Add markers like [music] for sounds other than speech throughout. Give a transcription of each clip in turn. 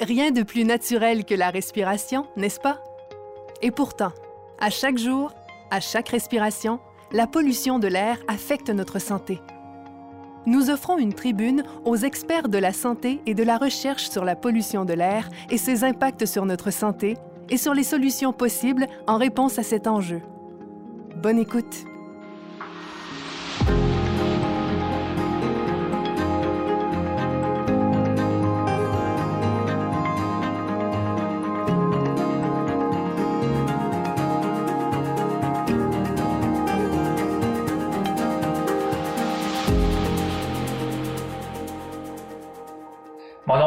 Rien de plus naturel que la respiration, n'est-ce pas? Et pourtant, à chaque jour, à chaque respiration, la pollution de l'air affecte notre santé. Nous offrons une tribune aux experts de la santé et de la recherche sur la pollution de l'air et ses impacts sur notre santé et sur les solutions possibles en réponse à cet enjeu. Bonne écoute.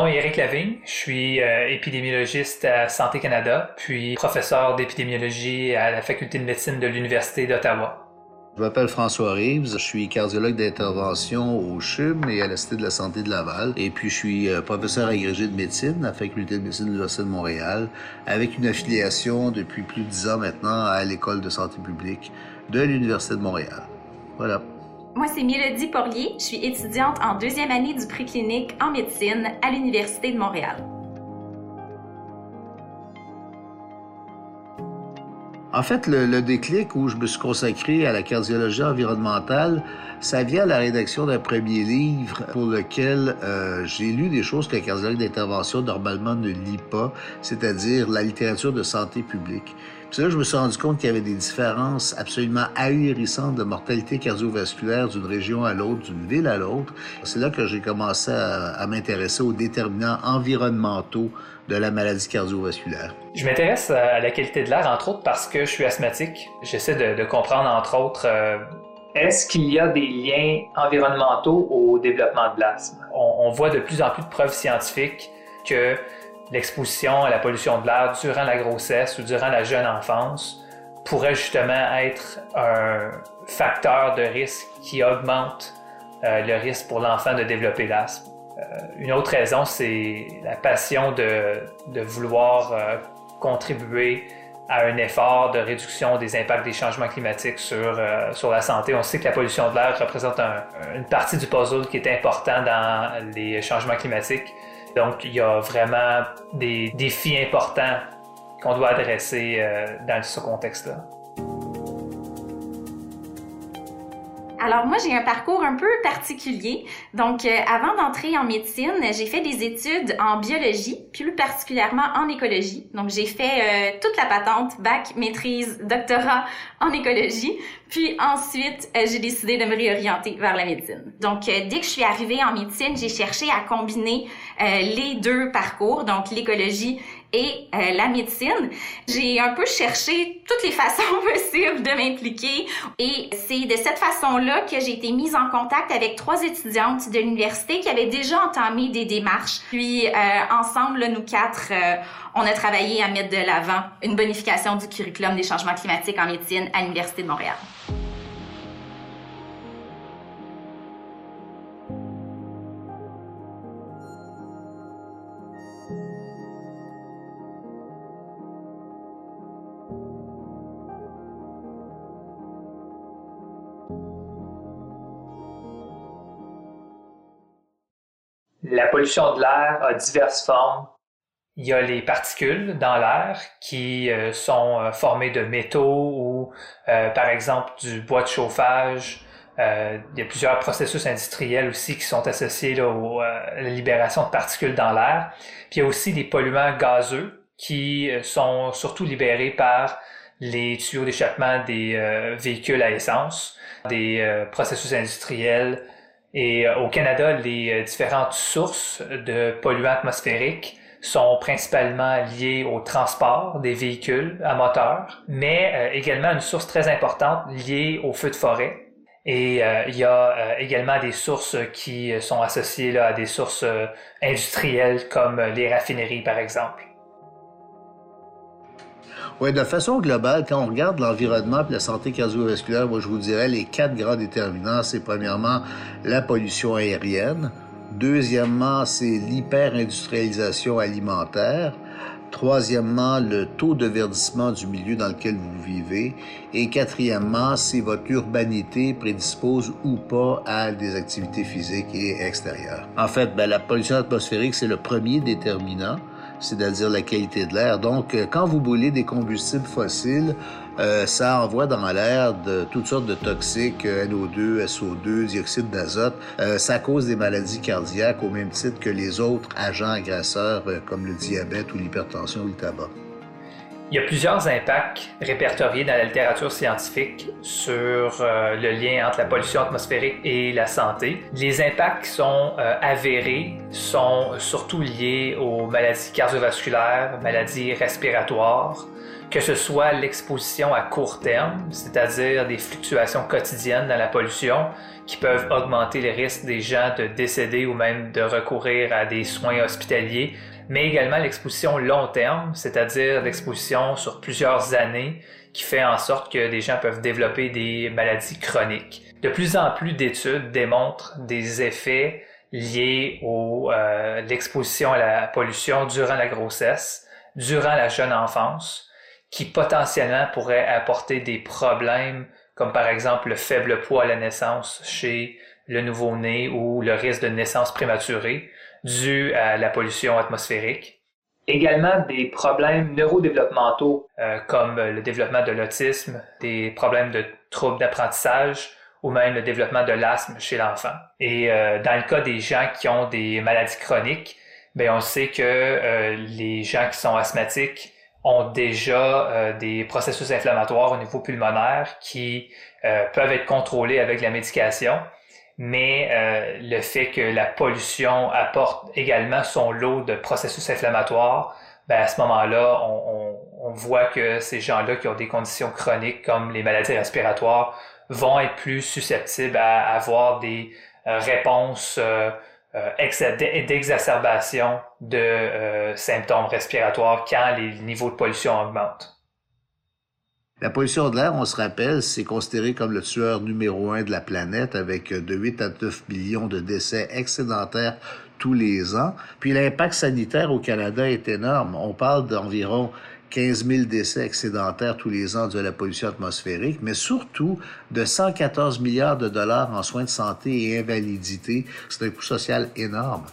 Est Eric Lavigne, je suis euh, épidémiologiste à Santé Canada, puis professeur d'épidémiologie à la faculté de médecine de l'Université d'Ottawa. Je m'appelle François Reeves, je suis cardiologue d'intervention au CHUM et à la Cité de la Santé de Laval. Et puis, je suis euh, professeur agrégé de médecine à la Faculté de médecine de l'Université de Montréal, avec une affiliation depuis plus de dix ans maintenant à l'École de santé publique de l'Université de Montréal. Voilà. Moi, c'est Mélodie Porlier. Je suis étudiante en deuxième année du préclinique en médecine à l'Université de Montréal. En fait, le, déclic où je me suis consacré à la cardiologie environnementale, ça vient à la rédaction d'un premier livre pour lequel euh, j'ai lu des choses qu'un cardiologue d'intervention normalement ne lit pas, c'est-à-dire la littérature de santé publique. Puis là, je me suis rendu compte qu'il y avait des différences absolument ahurissantes de mortalité cardiovasculaire d'une région à l'autre, d'une ville à l'autre. C'est là que j'ai commencé à, m'intéresser aux déterminants environnementaux de la maladie cardiovasculaire. Je m'intéresse à la qualité de l'air, entre autres, parce que je suis asthmatique. J'essaie de, comprendre, entre autres, euh, est-ce qu'il y a des liens environnementaux au développement de l'asthme? On, on voit de plus en plus de preuves scientifiques que l'exposition à la pollution de l'air durant la grossesse ou durant la jeune enfance pourrait justement être un facteur de risque qui augmente euh, le risque pour l'enfant de développer l'asthme. Euh, une autre raison, c'est la passion de, de vouloir euh, contribuer à un effort de réduction des impacts des changements climatiques sur, sur la santé. On sait que la pollution de l'air représente une partie du puzzle qui est important dans les changements climatiques. Donc, il y a vraiment des défis importants qu'on doit adresser euh, dans ce contexte-là. Alors moi, j'ai un parcours un peu particulier. Donc, euh, avant d'entrer en médecine, j'ai fait des études en biologie, plus particulièrement en écologie. Donc, j'ai fait euh, toute la patente, bac, maîtrise, doctorat en écologie. Puis ensuite, euh, j'ai décidé de me réorienter vers la médecine. Donc, dès que je suis arrivée en médecine, j'ai cherché à combiner les deux parcours, donc l'écologie et euh, la médecine. J'ai un peu cherché toutes les [laughs] façons possibles de m'impliquer et c'est de cette façon-là que j'ai été mise en contact avec trois étudiantes de l'université qui avaient déjà entamé des démarches. Puis euh, ensemble, nous quatre, euh, on a travaillé à mettre de l'avant une bonification du curriculum des changements climatiques en médecine à l'Université de Montréal. La pollution de l'air a diverses formes. Il y a les particules dans l'air qui euh, sont euh, formées de métaux ou, euh, par exemple, du bois de chauffage. il y a plusieurs processus industriels aussi qui sont associés à la libération de particules dans l'air. Puis il y a aussi des polluants gazeux qui sont surtout libérés par les tuyaux d'échappement des véhicules à essence, des processus industriels et euh, au Canada, les euh, différentes sources de polluants atmosphériques sont principalement liées au transport des véhicules à moteur, mais euh, également une source très importante liée au feu de forêt. Et il y a également des sources qui sont associées à des sources industrielles comme les raffineries, par exemple. Oui, de façon globale, quand on regarde l'environnement et la santé cardiovasculaire, moi, je vous dirais les quatre grands déterminants, c'est premièrement la pollution aérienne. Deuxièmement, c'est l'hyper-industrialisation alimentaire. Troisièmement, le taux de verdissement du milieu dans lequel vous vivez. Et quatrièmement, si votre urbanité prédispose ou pas à des activités physiques et extérieures. En fait, ben, la pollution atmosphérique, c'est le premier déterminant. C'est-à-dire la qualité de l'air. Donc, euh, quand vous brûlez des combustibles fossiles, euh, ça envoie dans l'air de toutes sortes de toxiques, euh, NO2, SO2, dioxyde d'azote. ça cause des maladies cardiaques au même titre que les autres agents agresseurs comme le diabète ou l'hypertension ou le tabac. Il y a plusieurs impacts répertoriés dans la littérature scientifique sur euh, le lien entre la pollution atmosphérique et la santé. Les impacts qui sont euh, avérés sont surtout liés aux maladies cardiovasculaires, maladies respiratoires, que ce soit l'exposition à court terme, c'est-à-dire des fluctuations quotidiennes dans la pollution qui peuvent augmenter les risques des gens de décéder ou même de recourir à des soins hospitaliers mais également l'exposition long terme, c'est-à-dire l'exposition sur plusieurs années qui fait en sorte que des gens peuvent développer des maladies chroniques. De plus en plus d'études démontrent des effets liés à euh, l'exposition à la pollution durant la grossesse, durant la jeune enfance, qui potentiellement pourraient apporter des problèmes comme par exemple le faible poids à la naissance chez le nouveau-né ou le risque de naissance prématurée, dû à la pollution atmosphérique. Également des problèmes neurodéveloppementaux euh, comme le développement de l'autisme, des problèmes de troubles d'apprentissage ou même le développement de l'asthme chez l'enfant. Et euh, dans le cas des gens qui ont des maladies chroniques, ben on sait que euh, les gens qui sont asthmatiques ont déjà des processus inflammatoires au niveau pulmonaire qui peuvent être contrôlés avec la médication mais euh, le fait que la pollution apporte également son lot de processus inflammatoires, ben à ce moment-là, on, on, voit que ces gens-là qui ont des conditions chroniques comme les maladies respiratoires vont être plus susceptibles à avoir des euh, réponses euh, d'exacerbation de symptômes respiratoires quand les niveaux de pollution augmentent. La pollution de l'air, on se rappelle, c'est considéré comme le tueur numéro un de la planète avec de 8 à 9 millions de décès excédentaires tous les ans. Puis l'impact sanitaire au Canada est énorme. On parle d'environ 15 000 décès excédentaires tous les ans de la pollution atmosphérique, mais surtout de 114 milliards de dollars en soins de santé et invalidité. C'est un coût social énorme.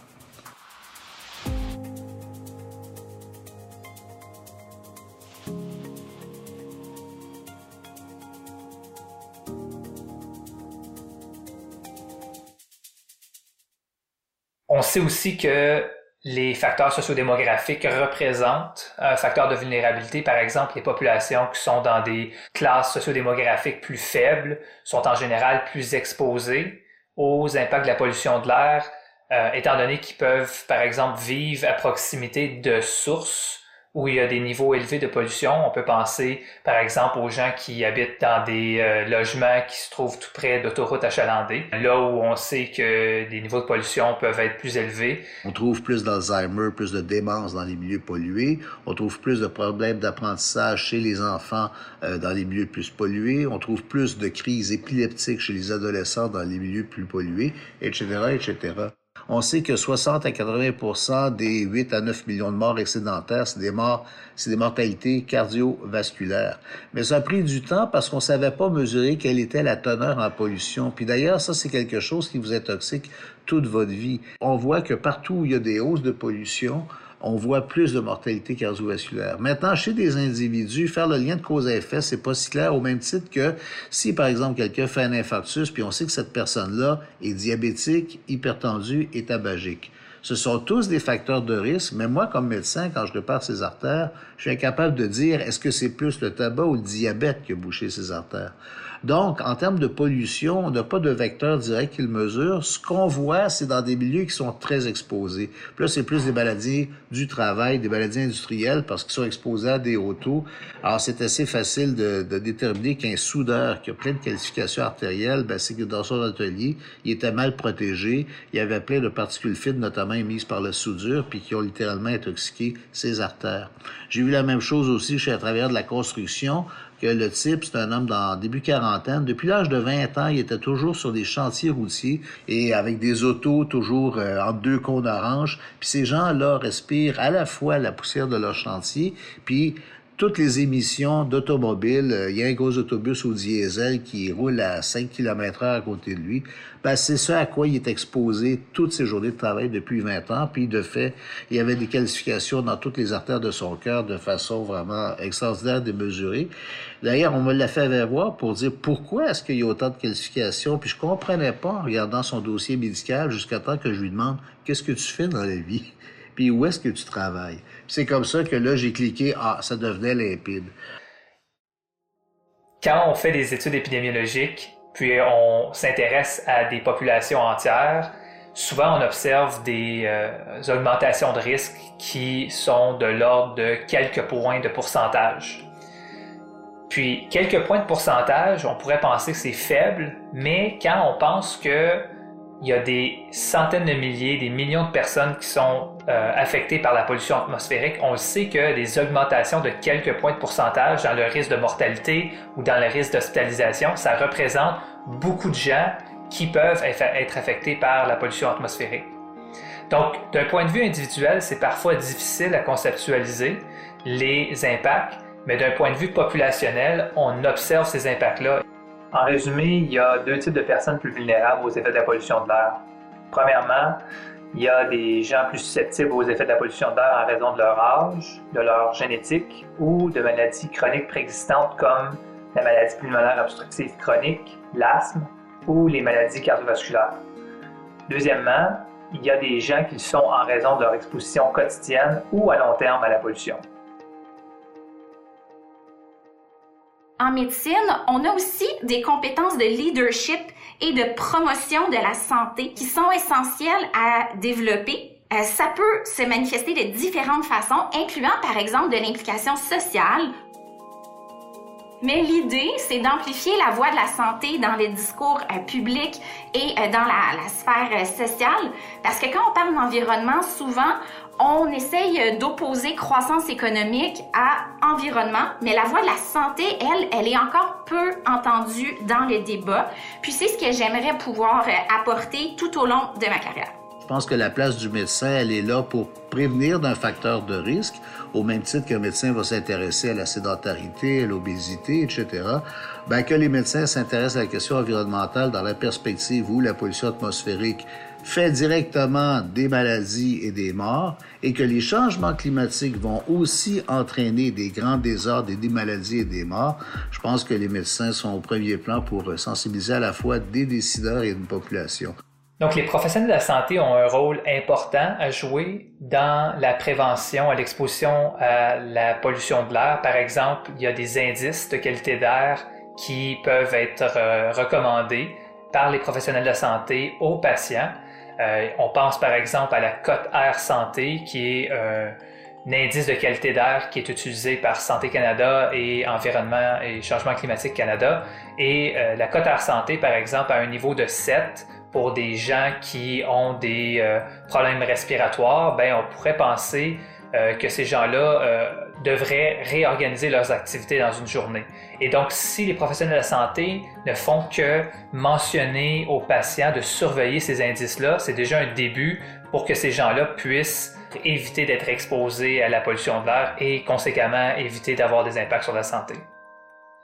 On sait aussi que les facteurs sociodémographiques représentent un facteur de vulnérabilité. Par exemple, les populations qui sont dans des classes sociodémographiques plus faibles sont en général plus exposées aux impacts de la pollution de l'air, euh, étant donné qu'ils peuvent, par exemple, vivre à proximité de sources où il y a des niveaux élevés de pollution. On peut penser, par exemple, aux gens qui habitent dans des euh, logements qui se trouvent tout près d'autoroutes achalandées, là où on sait que les niveaux de pollution peuvent être plus élevés. On trouve plus d'Alzheimer, plus de démence dans les milieux pollués. On trouve plus de problèmes d'apprentissage chez les enfants euh, dans les milieux plus pollués. On trouve plus de crises épileptiques chez les adolescents dans les milieux plus pollués, etc., etc. On sait que 60 à 80% des 8 à 9 millions de morts excédentaires, c'est des morts, c'est des mortalités cardiovasculaires. Mais ça a pris du temps parce qu'on savait pas mesurer quelle était la teneur en pollution. Puis d'ailleurs, ça, c'est quelque chose qui vous est toxique toute votre vie. On voit que partout où il y a des hausses de pollution, on voit plus de mortalité cardiovasculaire. Maintenant, chez des individus, faire le lien de cause à effet, c'est pas si clair au même titre que si, par exemple, quelqu'un fait un infarctus, puis on sait que cette personne-là est diabétique, hypertendue et tabagique. Ce sont tous des facteurs de risque, mais moi, comme médecin, quand je répare ses artères, je suis incapable de dire est-ce que c'est plus le tabac ou le diabète qui a bouché ses artères? Donc, en termes de pollution, on n'a pas de vecteur direct qui le mesure. Ce qu'on voit, c'est dans des milieux qui sont très exposés. Puis là, c'est plus des maladies du travail, des maladies industrielles, parce qu'ils sont exposés à des autos. Alors, c'est assez facile de, de déterminer qu'un soudeur qui a plein de qualifications artérielles, ben, c'est que dans son atelier, il était mal protégé. Il y avait plein de particules fines, notamment émises par la soudure, puis qui ont littéralement intoxiqué ses artères. J'ai vu la même chose aussi chez à travers de la construction que le type, c'est un homme dans début quarantaine. Depuis l'âge de 20 ans, il était toujours sur des chantiers routiers et avec des autos toujours euh, en deux cônes orange. Puis ces gens-là respirent à la fois la poussière de leur chantier, puis toutes les émissions d'automobiles, euh, il y a un gros autobus au diesel qui roule à 5 km heure à côté de lui, ben, c'est ça à quoi il est exposé toutes ses journées de travail depuis 20 ans. Puis de fait, il y avait des qualifications dans toutes les artères de son cœur de façon vraiment extraordinaire, démesurée. D'ailleurs, on me l'a fait voir pour dire pourquoi est-ce qu'il y a autant de qualifications. Puis je comprenais pas en regardant son dossier médical jusqu'à temps que je lui demande qu'est-ce que tu fais dans la vie puis où est-ce que tu travailles? C'est comme ça que là, j'ai cliqué, ah, ça devenait limpide. Quand on fait des études épidémiologiques, puis on s'intéresse à des populations entières, souvent on observe des euh, augmentations de risque qui sont de l'ordre de quelques points de pourcentage. Puis quelques points de pourcentage, on pourrait penser que c'est faible, mais quand on pense que il y a des centaines de milliers, des millions de personnes qui sont euh, affectées par la pollution atmosphérique. On sait que des augmentations de quelques points de pourcentage dans le risque de mortalité ou dans le risque d'hospitalisation, ça représente beaucoup de gens qui peuvent être affectés par la pollution atmosphérique. Donc, d'un point de vue individuel, c'est parfois difficile à conceptualiser les impacts, mais d'un point de vue populationnel, on observe ces impacts-là. En résumé, il y a deux types de personnes plus vulnérables aux effets de la pollution de l'air. Premièrement, il y a des gens plus susceptibles aux effets de la pollution de l'air en raison de leur âge, de leur génétique ou de maladies chroniques préexistantes comme la maladie pulmonaire obstructive chronique, l'asthme ou les maladies cardiovasculaires. Deuxièmement, il y a des gens qui sont en raison de leur exposition quotidienne ou à long terme à la pollution. En médecine, on a aussi des compétences de leadership et de promotion de la santé qui sont essentielles à développer. Euh, ça peut se manifester de différentes façons, incluant par exemple de l'implication sociale. Mais l'idée, c'est d'amplifier la voix de la santé dans les discours euh, publics et euh, dans la, la sphère sociale, parce que quand on parle d'environnement, souvent, on essaye d'opposer croissance économique à environnement, mais la voix de la santé, elle, elle est encore peu entendue dans les débats. Puis c'est ce que j'aimerais pouvoir apporter tout au long de ma carrière. Je pense que la place du médecin, elle est là pour prévenir d'un facteur de risque, au même titre qu'un médecin va s'intéresser à la sédentarité, à l'obésité, etc. Ben, que les médecins s'intéressent à la question environnementale dans la perspective où la pollution atmosphérique fait directement des maladies et des morts et que les changements climatiques vont aussi entraîner des grands désordres et des maladies et des morts, je pense que les médecins sont au premier plan pour sensibiliser à la fois des décideurs et une population. Donc, les professionnels de la santé ont un rôle important à jouer dans la prévention à l'exposition à la pollution de l'air. Par exemple, il y a des indices de qualité d'air qui peuvent être euh, recommandés par les professionnels de la santé aux patients euh, on pense par exemple à la cote Air Santé, qui est euh, un indice de qualité d'air qui est utilisé par Santé Canada et Environnement et Changement climatique Canada. Et euh, la cote Air Santé, par exemple, a un niveau de 7 pour des gens qui ont des problèmes respiratoires, ben, on pourrait penser que ces gens-là devraient réorganiser leurs activités dans une journée. Et donc, si les professionnels de la santé ne font que mentionner aux patients de surveiller ces indices-là, c'est déjà un début pour que ces gens-là puissent éviter d'être exposés à la pollution de l'air et conséquemment éviter d'avoir des impacts sur la santé.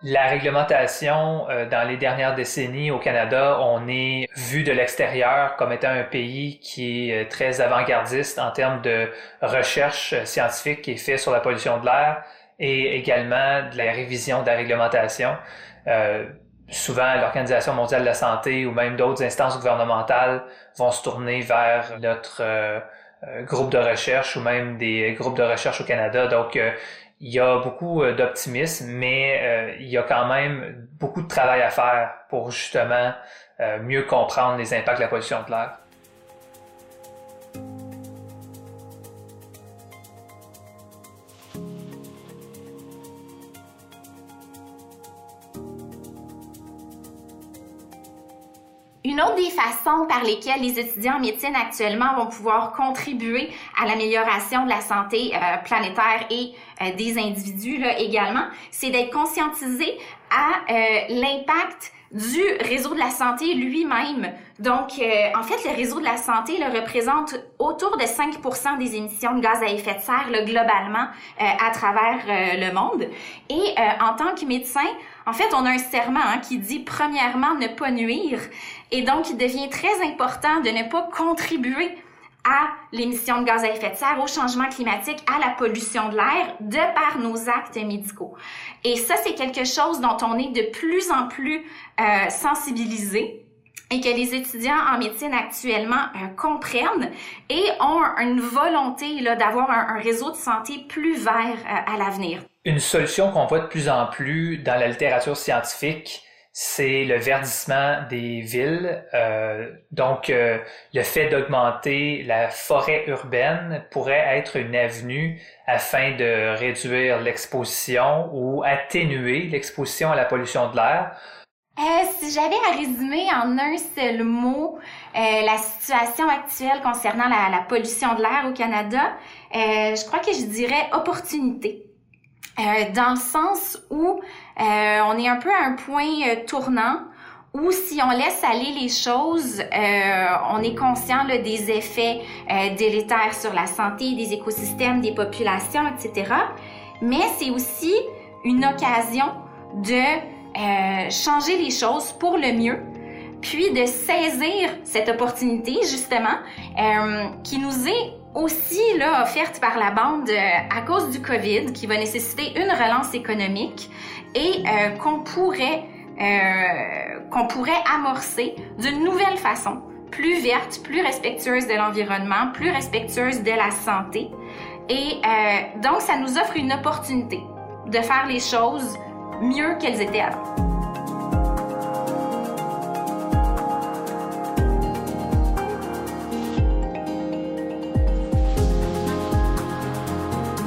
La réglementation euh, dans les dernières décennies au Canada, on est vu de l'extérieur comme étant un pays qui est euh, très avant-gardiste en termes de recherche scientifique qui est fait sur la pollution de l'air et également de la révision de la réglementation. Euh, souvent, l'Organisation mondiale de la santé ou même d'autres instances gouvernementales vont se tourner vers notre groupe de recherche ou même des groupes de recherche au Canada. Donc, il y a beaucoup euh, d'optimisme, mais euh, il y a quand même beaucoup de travail à faire pour justement euh, mieux comprendre les impacts de la pollution de l'air. Une autre des façons par lesquelles les étudiants en médecine actuellement vont pouvoir contribuer à l'amélioration de la santé euh, planétaire et euh, des individus là, également, c'est d'être conscientisés à euh, l'impact du réseau de la santé lui-même. Donc, euh, en fait, le réseau de la santé le représente autour de 5 des émissions de gaz à effet de serre globalement euh, à travers euh, le monde. Et en tant que médecin, en fait, on a un serment hein, qui dit premièrement ne pas nuire. Et donc, il devient très important de ne pas contribuer à l'émission de gaz à effet de serre, au changement climatique, à la pollution de l'air, de par nos actes médicaux. Et ça, c'est quelque chose dont on est de plus en plus euh, sensibilisé que les étudiants en médecine actuellement euh, comprennent et ont une volonté d'avoir un, réseau de santé plus vert euh, à l'avenir. Une solution qu'on voit de plus en plus dans la littérature scientifique, c'est le verdissement des villes. Euh, donc, le fait d'augmenter la forêt urbaine pourrait être une avenue afin de réduire l'exposition ou atténuer l'exposition à la pollution de l'air. Euh, si j'avais à résumer en un seul mot la situation actuelle concernant la, la pollution de l'air au Canada, je crois que je dirais opportunité. Euh, dans le sens où euh, on est un peu à un point euh, tournant où si on laisse aller les choses, on est conscient des effets délétères sur la santé des écosystèmes, des populations, etc. Mais c'est aussi une occasion de changer les choses pour le mieux, puis de saisir cette opportunité justement qui nous est aussi là, offerte par la bande euh, à cause du COVID qui va nécessiter une relance économique et euh, qu'on pourrait, euh, qu'on pourrait amorcer d'une nouvelle façon, plus verte, plus respectueuse de l'environnement, plus respectueuse de la santé. Et donc, ça nous offre une opportunité de faire les choses mieux qu'elles étaient avant.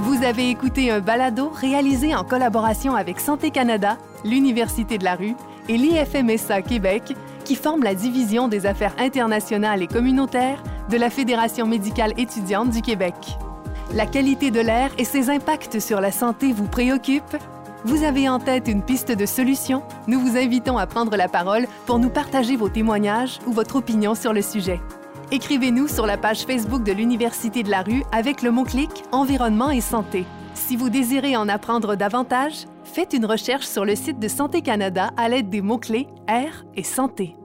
Vous avez écouté un balado réalisé en collaboration avec Santé Canada, l'Université de la Rue et l'IFMSA Québec, qui forment la division des affaires internationales et communautaires de la Fédération médicale étudiante du Québec. La qualité de l'air et ses impacts sur la santé vous préoccupent? Vous avez en tête une piste de solution? Nous vous invitons à prendre la parole pour nous partager vos témoignages ou votre opinion sur le sujet. Écrivez-nous sur la page Facebook de l'Université de la Rue avec le mot-clic Environnement et santé. Si vous désirez en apprendre davantage, faites une recherche sur le site de Santé Canada à l'aide des mots-clés Air et santé.